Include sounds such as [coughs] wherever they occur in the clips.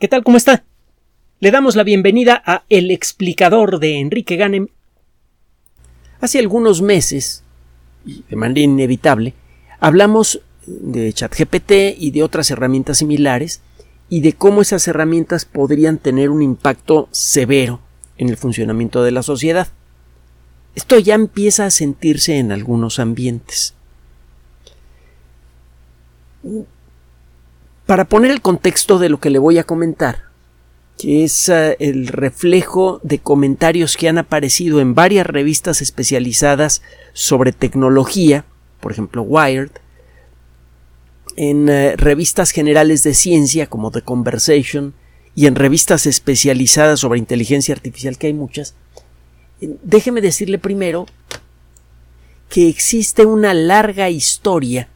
¿Qué tal? ¿Cómo está? Le damos la bienvenida a El explicador de Enrique Ganem. Hace algunos meses, de manera inevitable, hablamos de ChatGPT y de otras herramientas similares y de cómo esas herramientas podrían tener un impacto severo en el funcionamiento de la sociedad. Esto ya empieza a sentirse en algunos ambientes. Para poner el contexto de lo que le voy a comentar, que es uh, el reflejo de comentarios que han aparecido en varias revistas especializadas sobre tecnología, por ejemplo Wired, en uh, revistas generales de ciencia como The Conversation y en revistas especializadas sobre inteligencia artificial, que hay muchas, déjeme decirle primero que existe una larga historia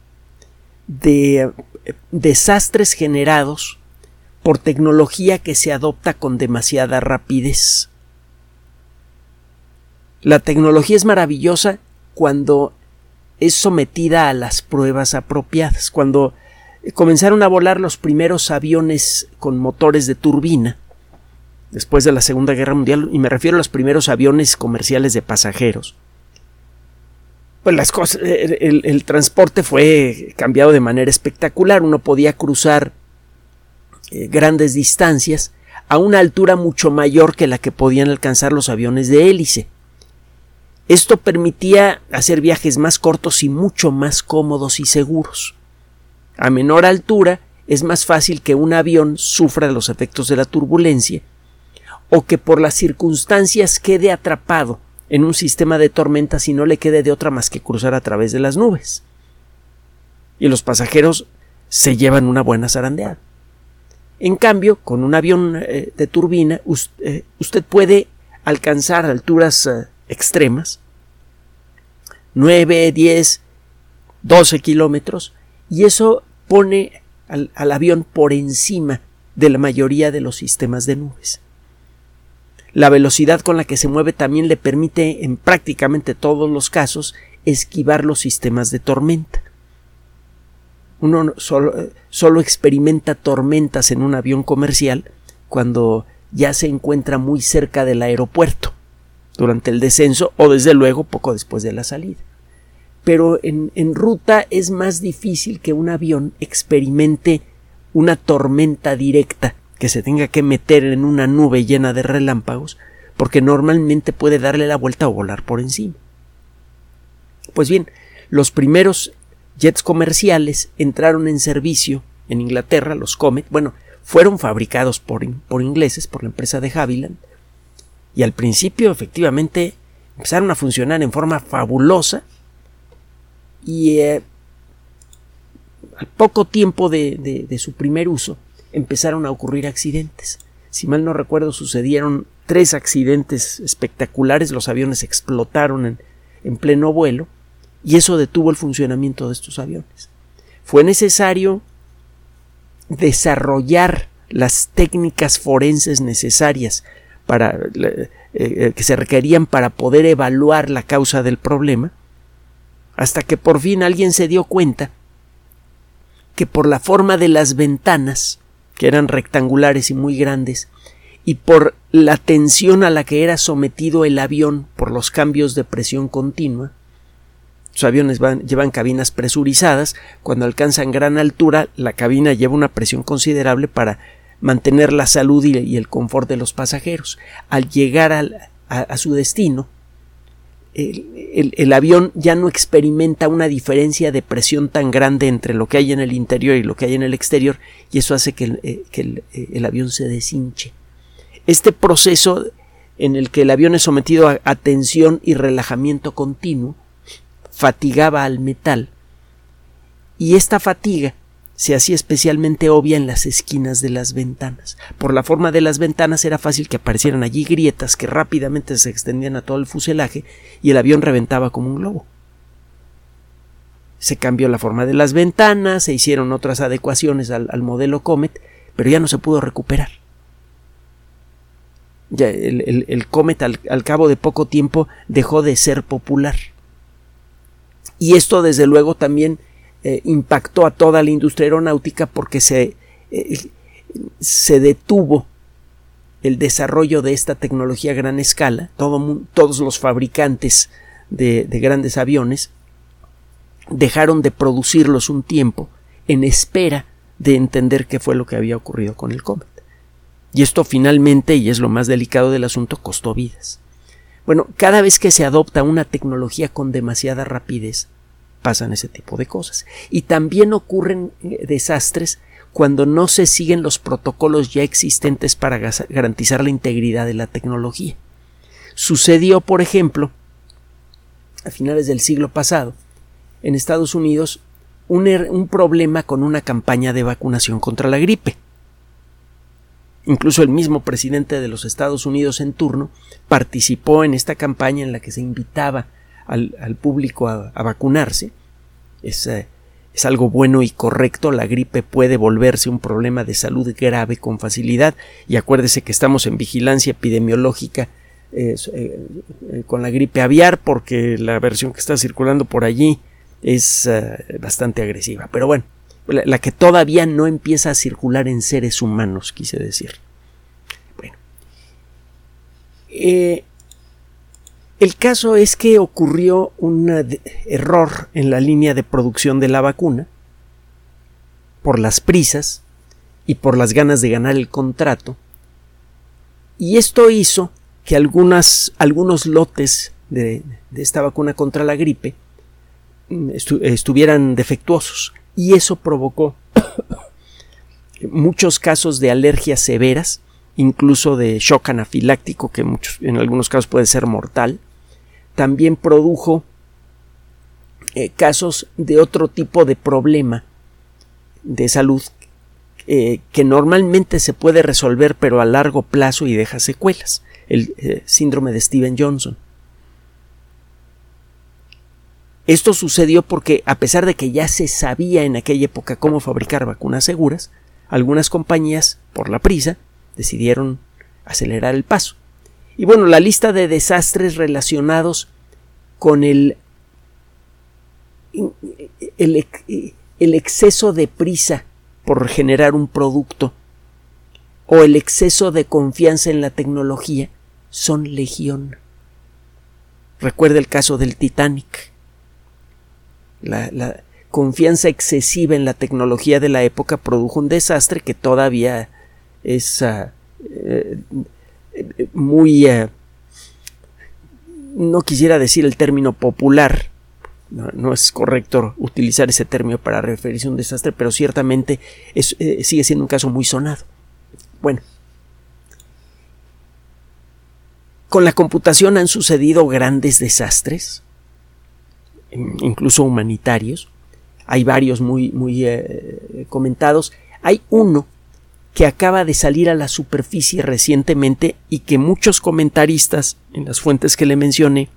de desastres generados por tecnología que se adopta con demasiada rapidez. La tecnología es maravillosa cuando es sometida a las pruebas apropiadas, cuando comenzaron a volar los primeros aviones con motores de turbina, después de la Segunda Guerra Mundial, y me refiero a los primeros aviones comerciales de pasajeros pues las cosas, el, transporte fue cambiado de manera espectacular. Uno podía cruzar eh, grandes distancias a una altura mucho mayor que la que podían alcanzar los aviones de hélice. Esto permitía hacer viajes más cortos y mucho más cómodos y seguros. A menor altura es más fácil que un avión sufra los efectos de la turbulencia o que por las circunstancias quede atrapado en un sistema de tormentas y no le quede de otra más que cruzar a través de las nubes. Y los pasajeros se llevan una buena zarandeada. En cambio, con un avión eh, de turbina, eh, usted puede alcanzar alturas eh, extremas, 9, 10, 12 kilómetros, y eso pone al avión por encima de la mayoría de los sistemas de nubes. La velocidad con la que se mueve también le permite, en prácticamente todos los casos, esquivar los sistemas de tormenta. Uno solo, experimenta tormentas en un avión comercial cuando ya se encuentra muy cerca del aeropuerto, durante el descenso o desde luego poco después de la salida. Pero en, en ruta es más difícil que un avión experimente una tormenta directa que se tenga que meter en una nube llena de relámpagos, porque normalmente puede darle la vuelta o volar por encima. Pues bien, los primeros jets comerciales entraron en servicio en Inglaterra, los Comet, bueno, fueron fabricados por, por ingleses, por la empresa de Havilland, y al principio efectivamente empezaron a funcionar en forma fabulosa y eh, al poco tiempo de su primer uso empezaron a ocurrir accidentes. Si mal no recuerdo, sucedieron tres accidentes espectaculares, los aviones explotaron en, pleno vuelo y eso detuvo el funcionamiento de estos aviones. Fue necesario desarrollar las técnicas forenses necesarias para eh, eh, que se requerían para poder evaluar la causa del problema hasta que por fin alguien se dio cuenta que por la forma de las ventanas que eran rectangulares y muy grandes, y por la tensión a la que era sometido el avión por los cambios de presión continua. Los aviones llevan cabinas presurizadas, cuando alcanzan gran altura la cabina lleva una presión considerable para mantener la salud y, el confort de los pasajeros. Al llegar a su destino, el, avión ya no experimenta una diferencia de presión tan grande entre lo que hay en el interior y lo que hay en el exterior y eso hace que el, eh, eh, el avión se deshinche. Este proceso en el que el avión es sometido a tensión y relajamiento continuo fatigaba al metal y esta fatiga se hacía especialmente obvia en las esquinas de las ventanas. Por la forma de las ventanas era fácil que aparecieran allí grietas que rápidamente se extendían a todo el fuselaje y el avión reventaba como un globo. Se cambió la forma de las ventanas, se hicieron otras adecuaciones al, modelo Comet, pero ya no se pudo recuperar. Ya el, Comet al, al cabo de poco tiempo dejó de ser popular. Y esto desde luego también eh, impactó a toda la industria aeronáutica porque se, eh, se detuvo el desarrollo de esta tecnología a gran escala, todos los fabricantes de, de grandes aviones dejaron de producirlos un tiempo en espera de entender qué fue lo que había ocurrido con el Comet. Y esto finalmente, y es lo más delicado del asunto, costó vidas. Bueno, cada vez que se adopta una tecnología con demasiada rapidez, pasan ese tipo de cosas. Y también ocurren eh, desastres cuando no se siguen los protocolos ya existentes para garantizar la integridad de la tecnología. Sucedió, por ejemplo, a finales del siglo pasado, en Estados Unidos, un, er-, un problema con una campaña de vacunación contra la gripe. Incluso el mismo presidente de los Estados Unidos en turno participó en esta campaña en la que se invitaba al, público a, vacunarse. Es, eh, es algo bueno y correcto. La gripe puede volverse un problema de salud grave con facilidad. Y acuérdese que estamos en vigilancia epidemiológica eh, eh, con la gripe aviar porque la versión que está circulando por allí es bastante agresiva. Pero bueno, la, que todavía no empieza a circular en seres humanos, quise decir. Bueno. Eh, el caso es que ocurrió un error en la línea de producción de la vacuna por las prisas y por las ganas de ganar el contrato. Y esto hizo que algunos lotes de, esta vacuna contra la gripe mm, estuvieran defectuosos y eso provocó muchos casos de alergias severas, incluso de shock anafiláctico, que en algunos casos puede ser mortal. También produjo eh, casos de otro tipo de problema de salud eh, que normalmente se puede resolver pero a largo plazo y deja secuelas, el eh, síndrome de Steven Johnson. Esto sucedió porque, a pesar de que ya se sabía en aquella época cómo fabricar vacunas seguras, algunas compañías, por la prisa, decidieron acelerar el paso. Y bueno, la lista de desastres relacionados con el, el, exceso de prisa por generar un producto o el exceso de confianza en la tecnología son legión. Recuerda el caso del Titanic. La, confianza excesiva en la tecnología de la época produjo un desastre que todavía es ah, eh, muy eh, no quisiera decir el término popular no, es correcto utilizar ese término para referirse a un desastre pero ciertamente eh, sigue siendo un caso muy sonado bueno con la computación han sucedido grandes desastres incluso humanitarios. Hay varios muy, muy eh, comentados. Hay uno que acaba de salir a la superficie recientemente y que muchos comentaristas en las fuentes que le mencioné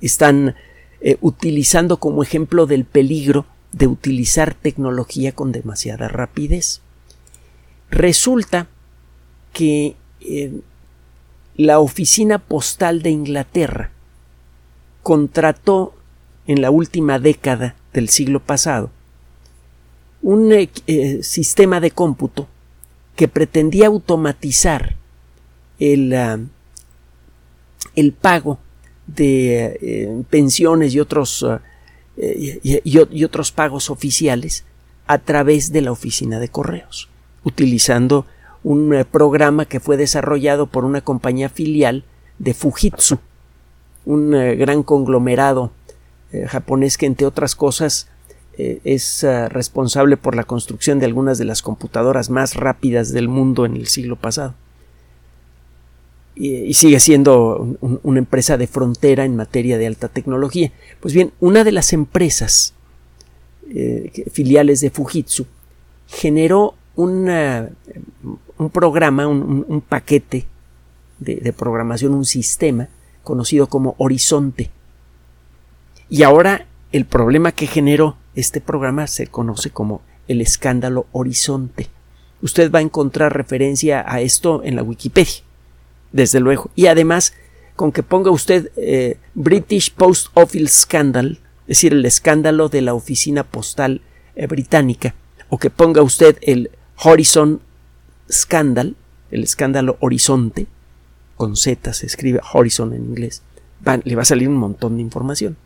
están eh, utilizando como ejemplo del peligro de utilizar tecnología con demasiada rapidez. Resulta que eh, la oficina postal de Inglaterra contrató en la última década del siglo pasado un eh, eh, sistema de cómputo que pretendía automatizar el, ah, el pago de eh, pensiones y otros, ah, y, otros pagos oficiales a través de la oficina de correos, utilizando un programa que fue desarrollado por una compañía filial de Fujitsu, un gran conglomerado japonés que entre otras cosas eh, es ah, responsable por la construcción de algunas de las computadoras más rápidas del mundo en el siglo pasado. Y, sigue siendo una empresa de frontera en materia de alta tecnología. Pues bien, una de las empresas eh, filiales de Fujitsu generó un programa, un, paquete de programación, un sistema conocido como Horizonte y ahora el problema que generó este programa se conoce como el escándalo Horizonte. Usted va a encontrar referencia a esto en la Wikipedia, desde luego. Y además, con que ponga usted eh, British Post Office Scandal, es decir, el escándalo de la oficina postal eh, británica, o que ponga usted el Horizon Scandal, el escándalo Horizonte, con Z se escribe Horizon en inglés, le va a salir un montón de información.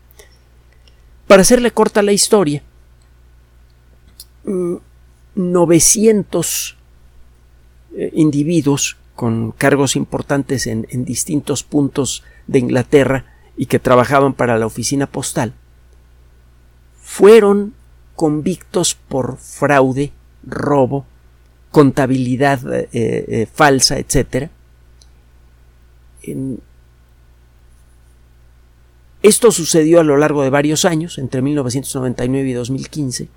Para hacerle corta la historia, 900 mm, eh, individuos con cargos importantes en, distintos puntos de Inglaterra y que trabajaban para la oficina postal, fueron convictos por fraude, robo, contabilidad eh, eh, falsa, etc. Esto sucedió a lo largo de varios años, entre 1999 y 2015.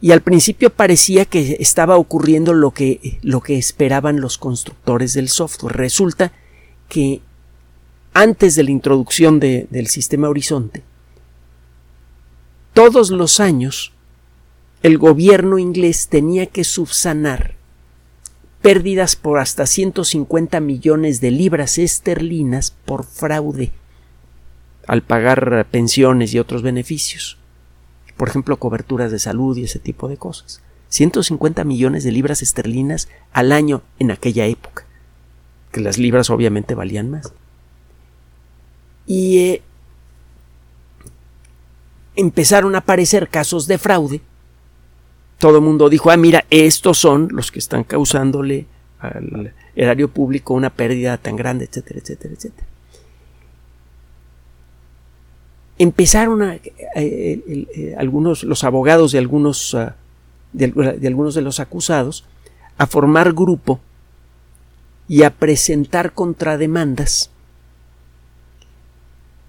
Y al principio parecía que estaba ocurriendo lo que, lo que esperaban los constructores del software. Resulta que antes de la introducción del sistema Horizonte, todos los años el gobierno inglés tenía que subsanar pérdidas por hasta 150 millones de libras esterlinas por fraude al pagar pensiones y otros beneficios. Por ejemplo, coberturas de salud y ese tipo de cosas. 150 millones de libras esterlinas al año en aquella época, que las libras obviamente valían más. Y eh, empezaron a aparecer casos de fraude todo el mundo dijo, ah, mira, estos son los que están causándole al erario público una pérdida tan grande, etcétera, etcétera, etcétera. Empezaron a, eh, eh, algunos, los abogados de algunos, ah, de algunos de los acusados a formar grupo y a presentar contrademandas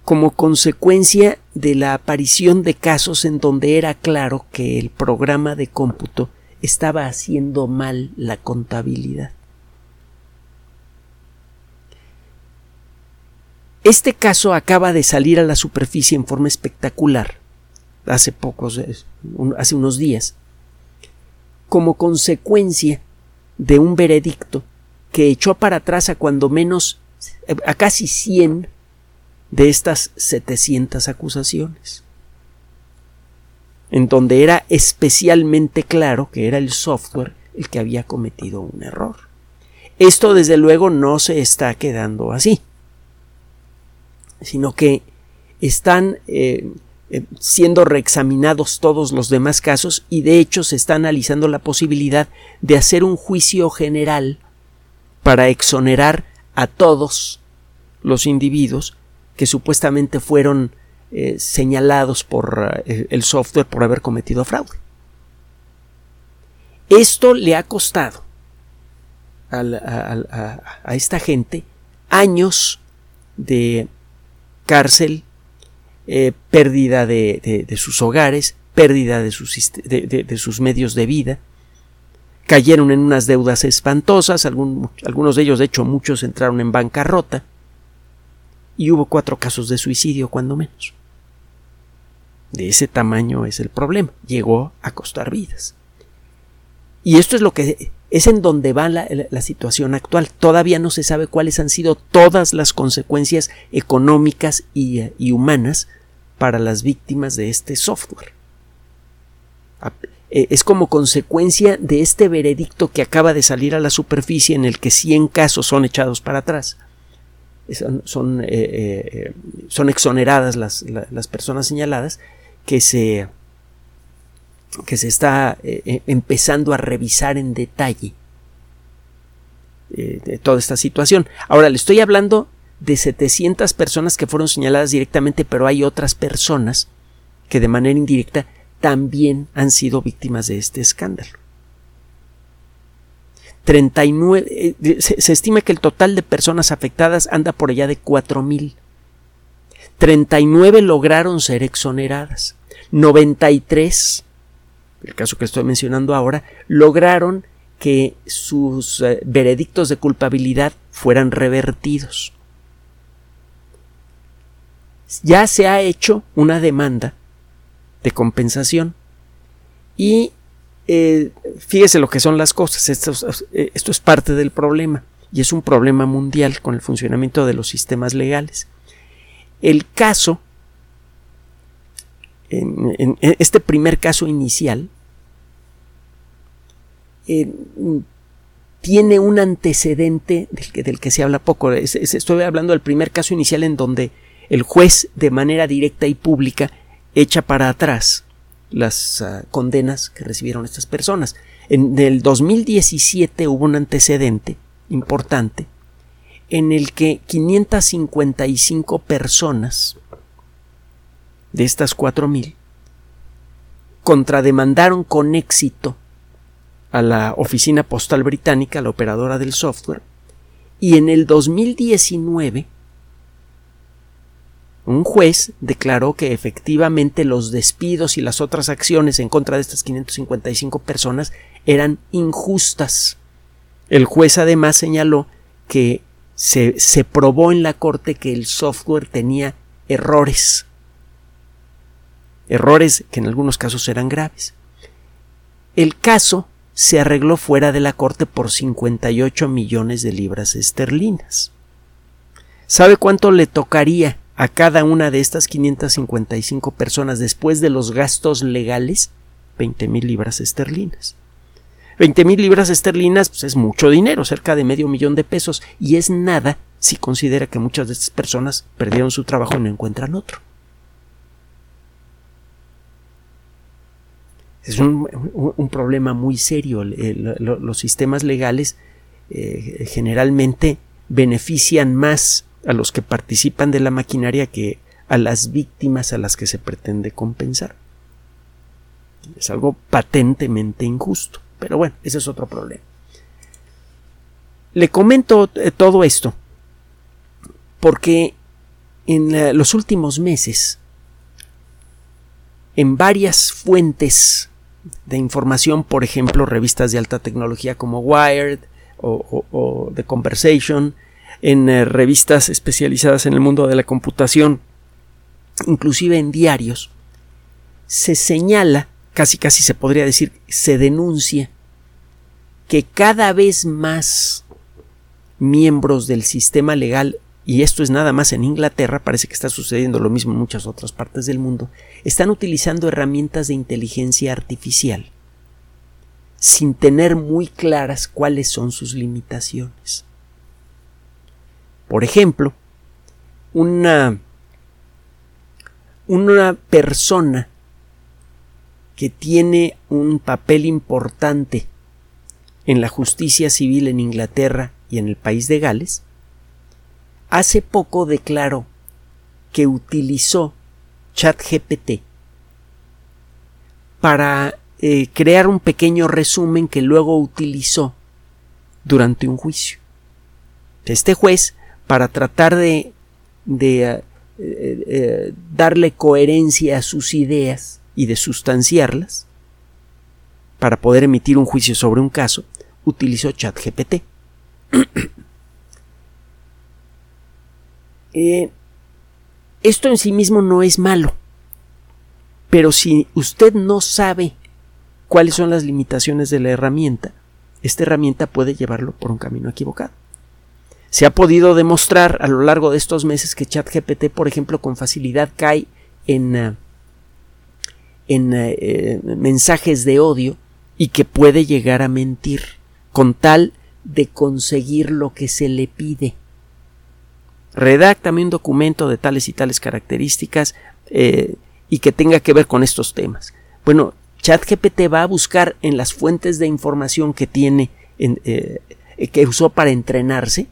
como consecuencia de la aparición de casos en donde era claro que el programa de cómputo estaba haciendo mal la contabilidad. Este caso acaba de salir a la superficie en forma espectacular hace pocos, hace unos días, como consecuencia de un veredicto que echó para atrás a cuando menos a casi 100 de estas 700 acusaciones, en donde era especialmente claro que era el software el que había cometido un error. Esto desde luego no se está quedando así, sino que están eh, eh, siendo reexaminados todos los demás casos y de hecho se está analizando la posibilidad de hacer un juicio general para exonerar a todos los individuos que supuestamente fueron eh, señalados por eh, el software por haber cometido fraude. Esto le ha costado a, esta gente años de cárcel, eh, pérdida de, sus hogares, pérdida de sus, de sus, medios de vida, cayeron en unas deudas espantosas, algunos de ellos, de hecho muchos entraron en bancarrota, y hubo cuatro casos de suicidio cuando menos. De ese tamaño es el problema. Llegó a costar vidas. Y esto es lo que es en donde va la, situación actual. Todavía no se sabe cuáles han sido todas las consecuencias económicas y, y humanas para las víctimas de este software. Eh, es como consecuencia de este veredicto que acaba de salir a la superficie en el que 100 casos son echados para atrás son, eh, eh, son exoneradas las, las, personas señaladas que se, que se está eh, empezando a revisar en detalle de toda esta situación. Ahora le estoy hablando de 700 personas que fueron señaladas directamente, pero hay otras personas que de manera indirecta también han sido víctimas de este escándalo. 39, eh, se, estima que el total de personas afectadas anda por allá de 4.000. 39 lograron ser exoneradas. 93, el caso que estoy mencionando ahora, lograron que sus eh, veredictos de culpabilidad fueran revertidos. Ya se ha hecho una demanda de compensación y eh, fíjese lo que son las cosas. Esto, eh, esto es parte del problema y es un problema mundial con el funcionamiento de los sistemas legales. El caso, en, este primer caso inicial, eh, tiene un antecedente del que, se habla poco. estoy hablando del primer caso inicial en donde el juez de manera directa y pública echa para atrás las ah, condenas que recibieron estas personas. En el 2017 hubo un antecedente importante en el que 555 personas de estas 4.000 contrademandaron con éxito a la Oficina Postal Británica, la operadora del software, y en el 2019 un juez declaró que efectivamente los despidos y las otras acciones en contra de estas 555 personas eran injustas. El juez además señaló que se, se probó en la corte que el software tenía errores. Errores que en algunos casos eran graves. El caso se arregló fuera de la corte por 58 millones de libras esterlinas. ¿Sabe cuánto le tocaría a cada una de estas 555 personas después de los gastos legales? 20 mil libras esterlinas. 20 mil libras esterlinas pues, es mucho dinero, cerca de medio millón de pesos, y es nada si considera que muchas de estas personas perdieron su trabajo y no encuentran otro. es un, problema muy serio. los sistemas legales eh, generalmente benefician más a los que participan de la maquinaria que a las víctimas a las que se pretende compensar. Es algo patentemente injusto. Pero bueno, ese es otro problema. Le comento eh, todo esto porque en los últimos meses, en varias fuentes de información, por ejemplo, revistas de alta tecnología como Wired o, The Conversation, en eh, revistas especializadas en el mundo de la computación, inclusive en diarios, se señala, casi casi se podría decir, se denuncia que cada vez más miembros del sistema legal y esto es nada más en Inglaterra, parece que está sucediendo lo mismo en muchas otras partes del mundo, están utilizando herramientas de inteligencia artificial sin tener muy claras cuáles son sus limitaciones. Por ejemplo, una, una persona que tiene un papel importante en la justicia civil en Inglaterra y en el país de Gales, hace poco declaró que utilizó ChatGPT para eh, crear un pequeño resumen que luego utilizó durante un juicio. Este juez, para tratar de, de eh, eh, darle coherencia a sus ideas y de sustanciarlas, para poder emitir un juicio sobre un caso, utilizó ChatGPT. [clears throat] Eh, esto en sí mismo no es malo, pero si usted no sabe cuáles son las limitaciones de la herramienta, esta herramienta puede llevarlo por un camino equivocado. Se ha podido demostrar a lo largo de estos meses que ChatGPT, por ejemplo, con facilidad cae en, eh, en eh, mensajes de odio y que puede llegar a mentir con tal de conseguir lo que se le pide redáctame un documento de tales y tales características eh, y que tenga que ver con estos temas. Bueno, ChatGPT va a buscar en las fuentes de información que tiene, eh, que usó para entrenarse,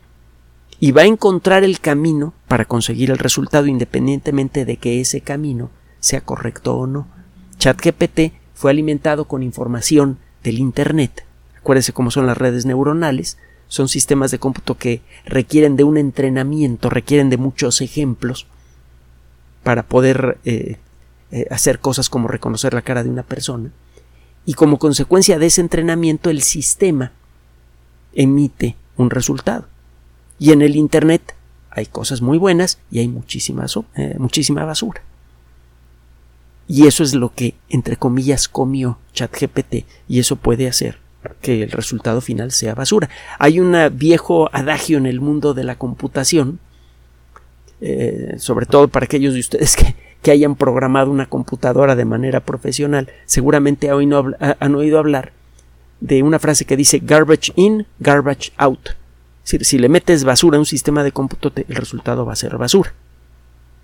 y va a encontrar el camino para conseguir el resultado independientemente de que ese camino sea correcto o no. ChatGPT fue alimentado con información del Internet. Acuérdese cómo son las redes neuronales, son sistemas de cómputo que requieren de un entrenamiento, requieren de muchos ejemplos para poder eh, eh, hacer cosas como reconocer la cara de una persona. Y como consecuencia de ese entrenamiento el sistema emite un resultado. Y en el Internet hay cosas muy buenas y hay muchísima, eh, muchísima basura. Y eso es lo que, entre comillas, comió ChatGPT y eso puede hacer que el resultado final sea basura. Hay un viejo adagio en el mundo de la computación, eh, sobre todo para aquellos de ustedes que, hayan programado una computadora de manera profesional, seguramente han oído hablar de una frase que dice garbage in, garbage out. Si le metes basura a un sistema de cómputo, el resultado va a ser basura.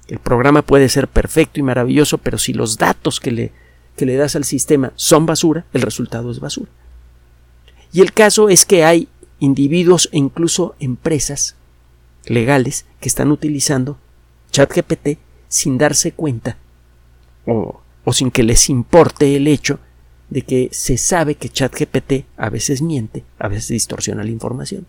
El programa puede ser perfecto y maravilloso, pero si los datos que le, que le das al sistema son basura, el resultado es basura. Y el caso es que hay individuos e incluso empresas legales que están utilizando ChatGPT sin darse cuenta o, o sin que les importe el hecho de que se sabe que ChatGPT a veces miente, a veces distorsiona la información.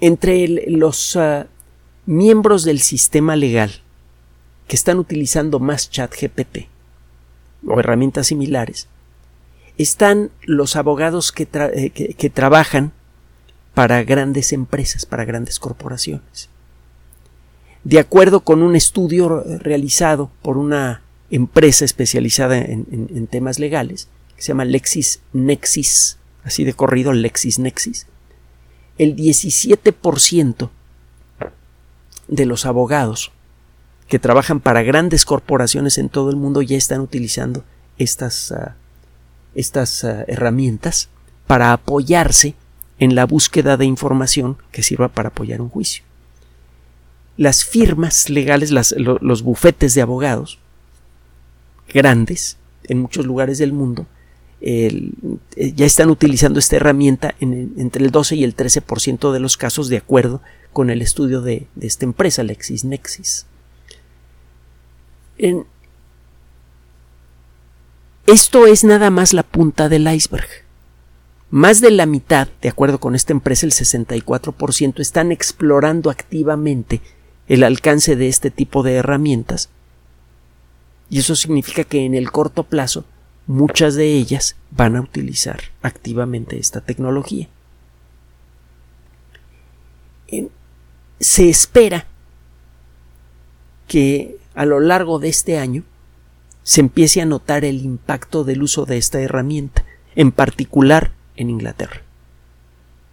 Entre los ah, miembros del sistema legal que están utilizando más ChatGPT o herramientas similares, están los abogados que, eh, que trabajan para grandes empresas, para grandes corporaciones. De acuerdo con un estudio realizado por una empresa especializada en, temas legales, que se llama LexisNexis, así de corrido LexisNexis, el 17% de los abogados que trabajan para grandes corporaciones en todo el mundo ya están utilizando estas, ah, estas ah, herramientas para apoyarse en la búsqueda de información que sirva para apoyar un juicio. Las firmas legales, los bufetes de abogados, grandes en muchos lugares del mundo eh, ya están utilizando esta herramienta en, entre el 12 y el 13% de los casos de acuerdo con el estudio de, esta empresa, LexisNexis. esto es nada más la punta del iceberg. Más de la mitad, de acuerdo con esta empresa, el 64%, están explorando activamente el alcance de este tipo de herramientas y eso significa que en el corto plazo muchas de ellas van a utilizar activamente esta tecnología. se espera que a lo largo de este año se empiece a notar el impacto del uso de esta herramienta, en particular en Inglaterra.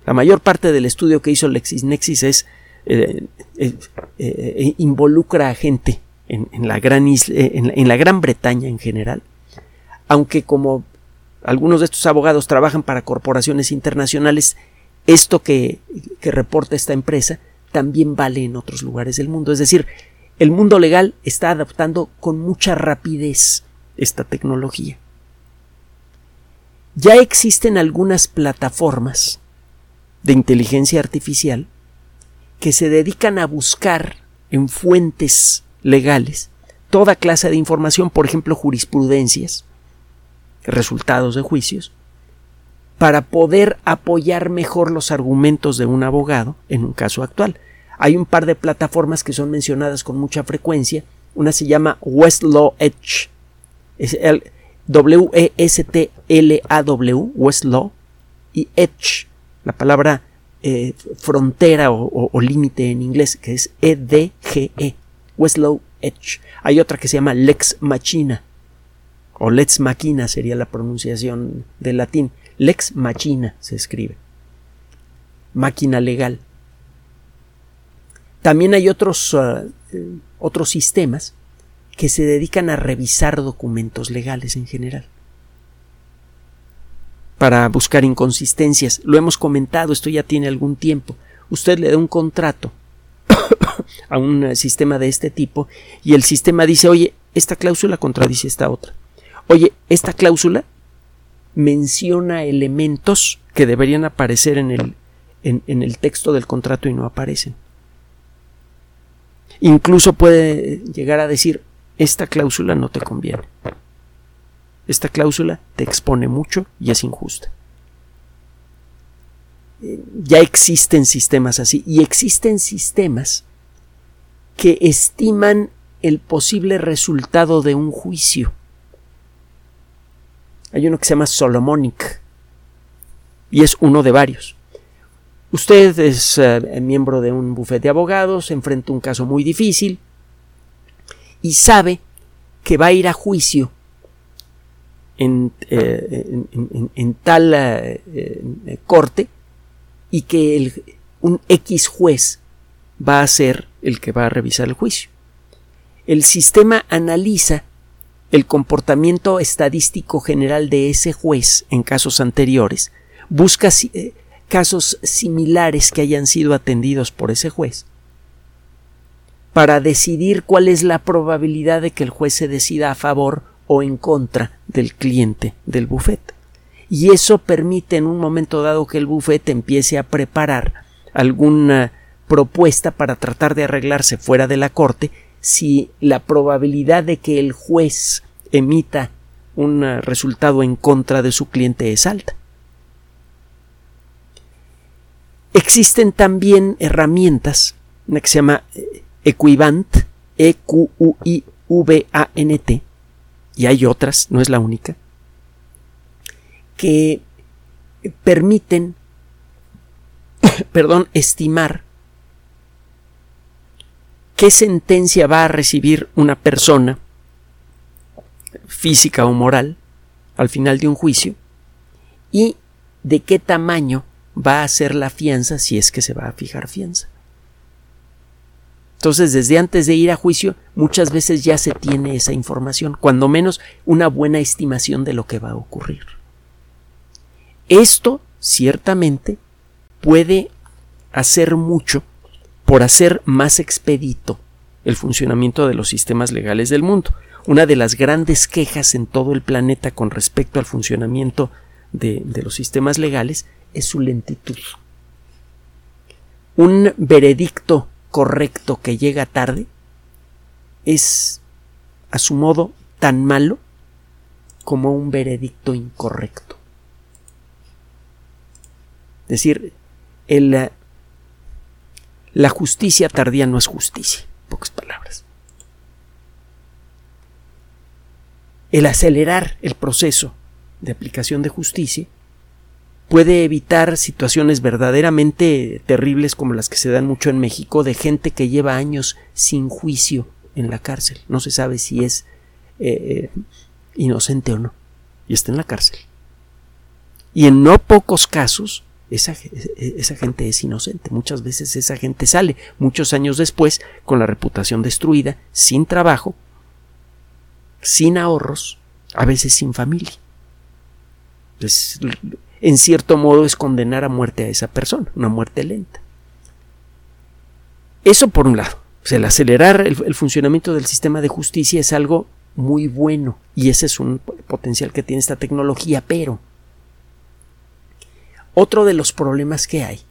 La mayor parte del estudio que hizo LexisNexis es eh, eh, eh, involucra a gente en, la gran en, la Gran Bretaña en general, aunque como algunos de estos abogados trabajan para corporaciones internacionales, esto que, que reporta esta empresa también vale en otros lugares del mundo. Es decir, el mundo legal está adaptando con mucha rapidez esta tecnología. Ya existen algunas plataformas de inteligencia artificial que se dedican a buscar en fuentes legales toda clase de información, por ejemplo, jurisprudencias, resultados de juicios, para poder apoyar mejor los argumentos de un abogado en un caso actual. Hay un par de plataformas que son mencionadas con mucha frecuencia. Una se llama Westlaw Edge. Es el W-E-S-T-L-A-W, Westlaw, y Edge, la palabra eh, frontera o, o límite en inglés, que es E-D-G-E. -E. Westlaw Edge. Hay otra que se llama Lex Machina, o Lex Machina sería la pronunciación del latín. Lex Machina se escribe. Máquina legal. También hay otros, uh, eh, otros sistemas que se dedican a revisar documentos legales en general para buscar inconsistencias. Lo hemos comentado, esto ya tiene algún tiempo. Usted le da un contrato [coughs] a un sistema de este tipo y el sistema dice, oye, esta cláusula contradice esta otra. Oye, esta cláusula menciona elementos que deberían aparecer en el, en, el texto del contrato y no aparecen. Incluso puede llegar a decir, esta cláusula no te conviene. Esta cláusula te expone mucho y es injusta ya existen sistemas así y existen sistemas que estiman el posible resultado de un juicio. Hay uno que se llama Solomonic y es uno de varios. Usted es eh, miembro de un bufete de abogados, enfrenta un caso muy difícil y sabe que va a ir a juicio en, eh, tal eh, corte y que un X juez va a ser el que va a revisar el juicio. El sistema analiza el comportamiento estadístico general de ese juez en casos anteriores, busca eh, casos similares que hayan sido atendidos por ese juez para decidir cuál es la probabilidad de que el juez se decida a favor o en contra del cliente del bufete. Y eso permite en un momento dado que el bufete empiece a preparar alguna propuesta para tratar de arreglarse fuera de la corte si la probabilidad de que el juez emita un resultado en contra de su cliente es alta. Existen también herramientas, una que se llama eh, Equivant, E-Q-U-I-V-A-N-T, y hay otras, no es la única, que permiten, [coughs] perdón, estimar qué sentencia va a recibir una persona física o moral al final de un juicio y de qué tamaño va a ser la fianza si es que se va a fijar fianza. Entonces, desde antes de ir a juicio, muchas veces ya se tiene esa información, cuando menos una buena estimación de lo que va a ocurrir. Esto, ciertamente, puede hacer mucho por hacer más expedito el funcionamiento de los sistemas legales del mundo. Una de las grandes quejas en todo el planeta con respecto al funcionamiento de, los sistemas legales es su lentitud. Un veredicto correcto que llega tarde es, a su modo, tan malo como un veredicto incorrecto. Es decir, el, la justicia tardía no es justicia, pocas palabras. El acelerar el proceso de aplicación de justicia puede evitar situaciones verdaderamente terribles como las que se dan mucho en México de gente que lleva años sin juicio en la cárcel. No se sabe si es eh, eh, inocente o no. Y está en la cárcel. Y en no pocos casos esa, esa, gente es inocente. Muchas veces esa gente sale muchos años después con la reputación destruida, sin trabajo, sin ahorros, a veces sin familia. Pues, en cierto modo es condenar a muerte a esa persona, una muerte lenta. Eso por un lado. el acelerar el, funcionamiento del sistema de justicia es algo muy bueno y ese es un potencial que tiene esta tecnología, pero otro de los problemas que hay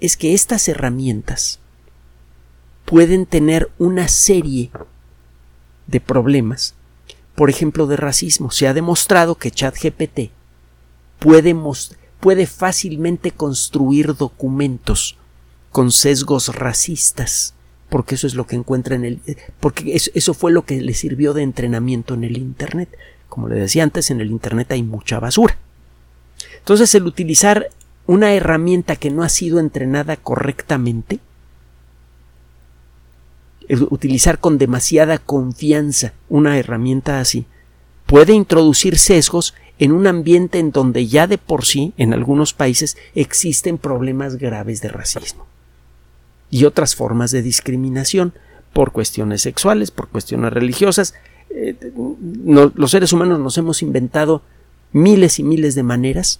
es que estas herramientas pueden tener una serie de problemas, por ejemplo, de racismo. Se ha demostrado que ChatGPT puede, puede fácilmente construir documentos con sesgos racistas, porque eso es lo que encuentra en el, porque eso fue lo que le sirvió de entrenamiento en el Internet. Como le decía antes, en el Internet hay mucha basura. Entonces, el utilizar una herramienta que no ha sido entrenada correctamente, el utilizar con demasiada confianza una herramienta así, puede introducir sesgos en un ambiente en donde ya de por sí, en algunos países, existen problemas graves de racismo y otras formas de discriminación por cuestiones sexuales, por cuestiones religiosas. Eh, los seres humanos nos hemos inventado miles y miles de maneras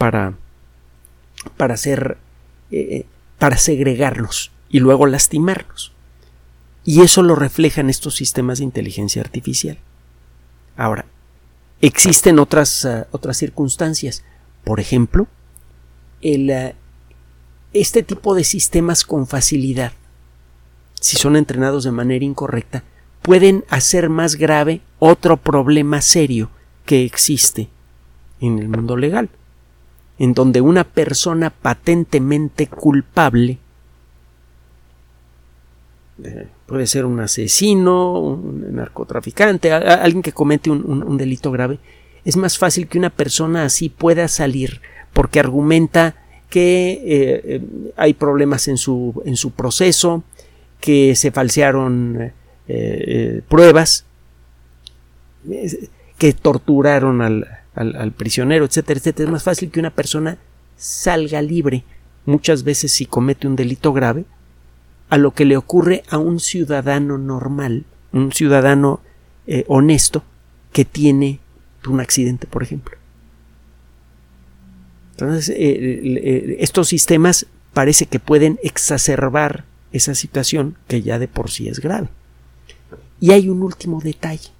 para, para hacer, eh, para segregarnos y luego lastimarnos. Y eso lo reflejan estos sistemas de inteligencia artificial. Ahora, Existen otras, eh, otras circunstancias. Por ejemplo, el, eh, este tipo de sistemas con facilidad, si son entrenados de manera incorrecta, pueden hacer más grave otro problema serio que existe en el mundo legal, en donde una persona patentemente culpable eh, puede ser un asesino, un narcotraficante, alguien que comete un, delito grave, es más fácil que una persona así pueda salir porque argumenta que eh, eh, hay problemas en su, en su proceso, que se falsearon pruebas, que torturaron al, al, prisionero, etcétera, etcétera. Es más fácil que una persona salga libre muchas veces si comete un delito grave a lo que le ocurre a un ciudadano normal, un ciudadano eh, honesto que tiene un accidente, por ejemplo. Entonces, eh, estos sistemas parece que pueden exacerbar esa situación que ya de por sí es grave. Y hay un último detalle.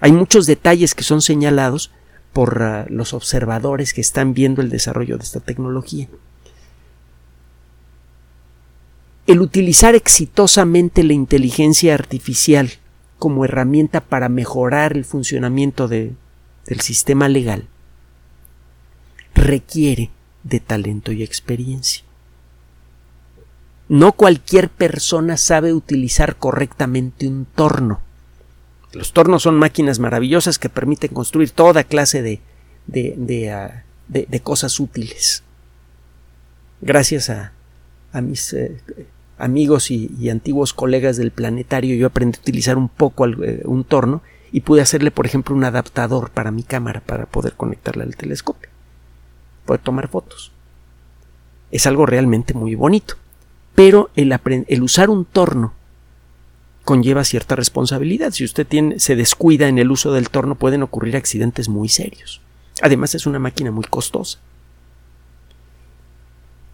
Hay muchos detalles que son señalados por ah, los observadores que están viendo el desarrollo de esta tecnología. El utilizar exitosamente la inteligencia artificial como herramienta para mejorar el funcionamiento del sistema legal requiere de talento y experiencia. No cualquier persona sabe utilizar correctamente un torno. Los tornos son máquinas maravillosas que permiten construir toda clase de, de, ah, cosas útiles. Gracias a, mis eh, amigos y, antiguos colegas del planetario, yo aprendí a utilizar un poco eh, un torno y pude hacerle, por ejemplo, un adaptador para mi cámara para poder conectarla al telescopio. Poder tomar fotos. Es algo realmente muy bonito. Pero el, el usar un torno conlleva cierta responsabilidad. Si usted se descuida en el uso del torno, pueden ocurrir accidentes muy serios. Además, es una máquina muy costosa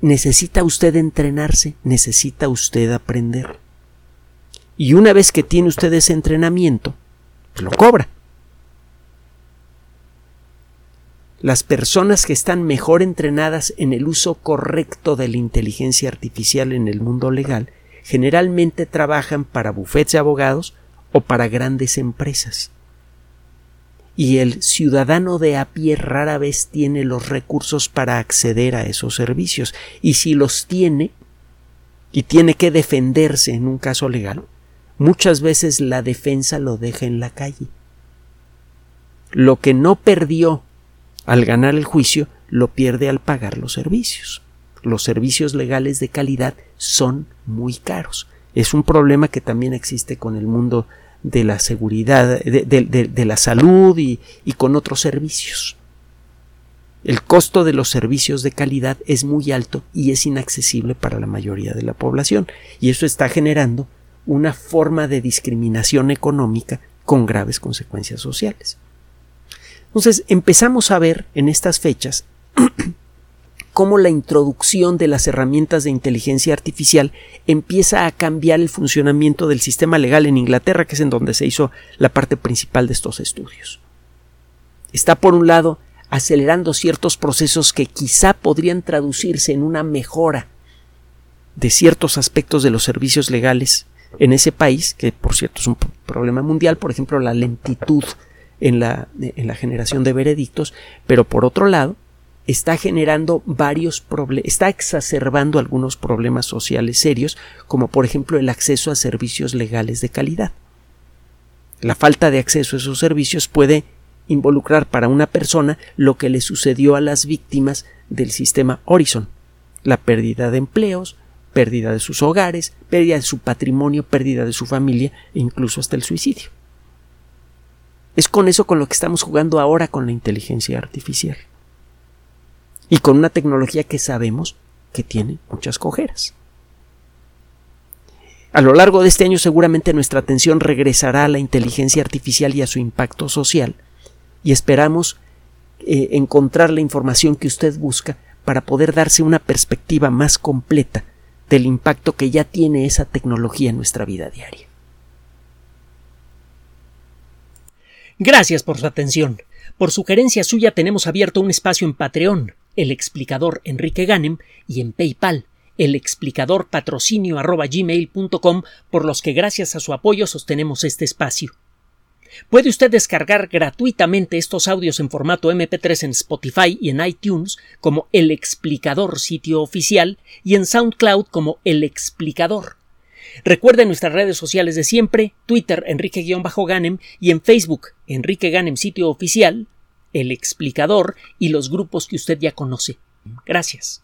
necesita usted entrenarse, necesita usted aprender. Y una vez que tiene usted ese entrenamiento, lo cobra. Las personas que están mejor entrenadas en el uso correcto de la inteligencia artificial en el mundo legal generalmente trabajan para bufetes de abogados o para grandes empresas y el ciudadano de a pie rara vez tiene los recursos para acceder a esos servicios y si los tiene y tiene que defenderse en un caso legal, muchas veces la defensa lo deja en la calle. Lo que no perdió al ganar el juicio, lo pierde al pagar los servicios. Los servicios legales de calidad son muy caros. Es un problema que también existe con el mundo de la seguridad, de, la salud y, y con otros servicios. El costo de los servicios de calidad es muy alto y es inaccesible para la mayoría de la población, y eso está generando una forma de discriminación económica con graves consecuencias sociales. Entonces empezamos a ver en estas fechas cómo la introducción de las herramientas de inteligencia artificial empieza a cambiar el funcionamiento del sistema legal en Inglaterra, que es en donde se hizo la parte principal de estos estudios. Está, por un lado, acelerando ciertos procesos que quizá podrían traducirse en una mejora de ciertos aspectos de los servicios legales en ese país, que por cierto es un problema mundial, por ejemplo, la lentitud en la, en la generación de veredictos, pero por otro lado, está generando varios problemas, está exacerbando algunos problemas sociales serios, como por ejemplo el acceso a servicios legales de calidad. La falta de acceso a esos servicios puede involucrar para una persona lo que le sucedió a las víctimas del sistema Horizon, la pérdida de empleos, pérdida de sus hogares, pérdida de su patrimonio, pérdida de su familia e incluso hasta el suicidio. Es con eso con lo que estamos jugando ahora con la inteligencia artificial y con una tecnología que sabemos que tiene muchas cojeras. A lo largo de este año seguramente nuestra atención regresará a la inteligencia artificial y a su impacto social y esperamos eh, encontrar la información que usted busca para poder darse una perspectiva más completa del impacto que ya tiene esa tecnología en nuestra vida diaria. Gracias por su atención. Por sugerencia suya tenemos abierto un espacio en Patreon el explicador Enrique Ganem y en PayPal, el explicador patrocinio por los que gracias a su apoyo sostenemos este espacio. Puede usted descargar gratuitamente estos audios en formato MP3 en Spotify y en iTunes como El Explicador sitio oficial y en SoundCloud como El Explicador. Recuerde nuestras redes sociales de siempre, Twitter Enrique-Ganem y en Facebook Enrique Ganem sitio oficial, el explicador y los grupos que usted ya conoce. Gracias.